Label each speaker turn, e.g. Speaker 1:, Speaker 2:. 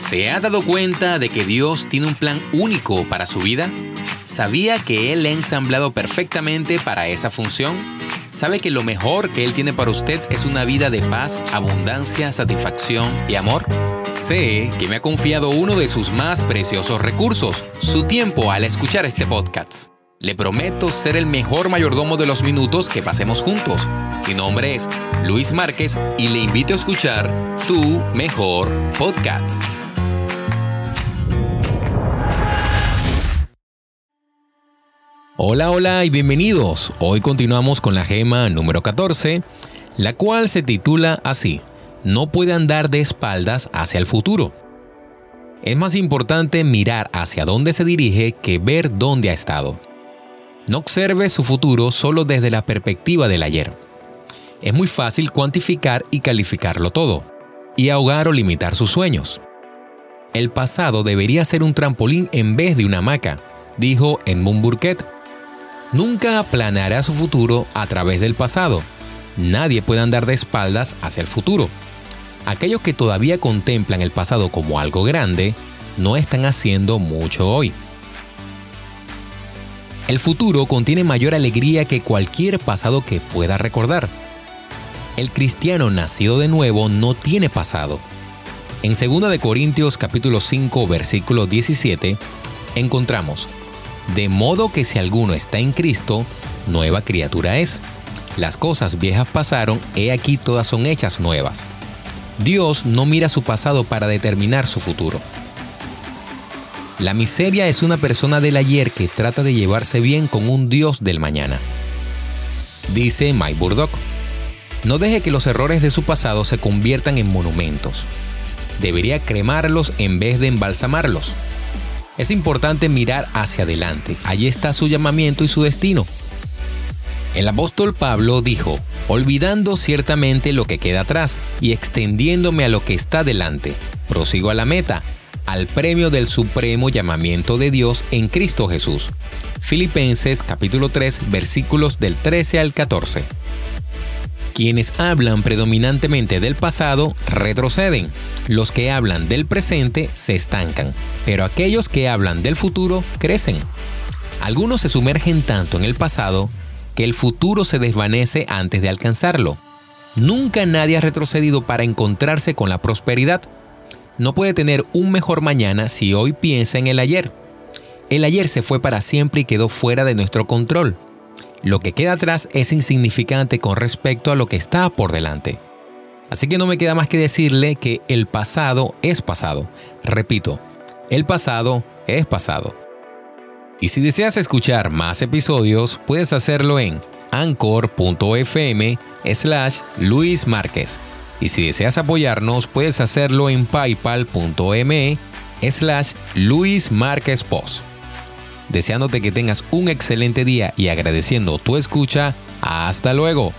Speaker 1: ¿Se ha dado cuenta de que Dios tiene un plan único para su vida? ¿Sabía que Él ha ensamblado perfectamente para esa función? ¿Sabe que lo mejor que Él tiene para usted es una vida de paz, abundancia, satisfacción y amor? Sé que me ha confiado uno de sus más preciosos recursos, su tiempo al escuchar este podcast. Le prometo ser el mejor mayordomo de los minutos que pasemos juntos. Mi nombre es Luis Márquez y le invito a escuchar Tu Mejor Podcast. Hola, hola y bienvenidos. Hoy continuamos con la gema número 14, la cual se titula así, No puede andar de espaldas hacia el futuro. Es más importante mirar hacia dónde se dirige que ver dónde ha estado. No observe su futuro solo desde la perspectiva del ayer. Es muy fácil cuantificar y calificarlo todo, y ahogar o limitar sus sueños. El pasado debería ser un trampolín en vez de una hamaca, dijo Edmund Burkett nunca aplanará su futuro a través del pasado. Nadie puede andar de espaldas hacia el futuro. Aquellos que todavía contemplan el pasado como algo grande, no están haciendo mucho hoy. El futuro contiene mayor alegría que cualquier pasado que pueda recordar. El cristiano nacido de nuevo no tiene pasado. En 2 Corintios capítulo 5 versículo 17 encontramos de modo que si alguno está en Cristo, nueva criatura es. Las cosas viejas pasaron, he aquí todas son hechas nuevas. Dios no mira su pasado para determinar su futuro. La miseria es una persona del ayer que trata de llevarse bien con un Dios del mañana. Dice Mike Burdock. No deje que los errores de su pasado se conviertan en monumentos. Debería cremarlos en vez de embalsamarlos. Es importante mirar hacia adelante. Allí está su llamamiento y su destino. El apóstol Pablo dijo, olvidando ciertamente lo que queda atrás y extendiéndome a lo que está delante, prosigo a la meta, al premio del supremo llamamiento de Dios en Cristo Jesús. Filipenses capítulo 3 versículos del 13 al 14. Quienes hablan predominantemente del pasado retroceden, los que hablan del presente se estancan, pero aquellos que hablan del futuro crecen. Algunos se sumergen tanto en el pasado que el futuro se desvanece antes de alcanzarlo. Nunca nadie ha retrocedido para encontrarse con la prosperidad. No puede tener un mejor mañana si hoy piensa en el ayer. El ayer se fue para siempre y quedó fuera de nuestro control. Lo que queda atrás es insignificante con respecto a lo que está por delante. Así que no me queda más que decirle que el pasado es pasado. Repito, el pasado es pasado. Y si deseas escuchar más episodios, puedes hacerlo en anchor.fm slash Luis Márquez. Y si deseas apoyarnos, puedes hacerlo en paypal.me slash Luis Márquez Post deseándote que tengas un excelente día y agradeciendo tu escucha. Hasta luego.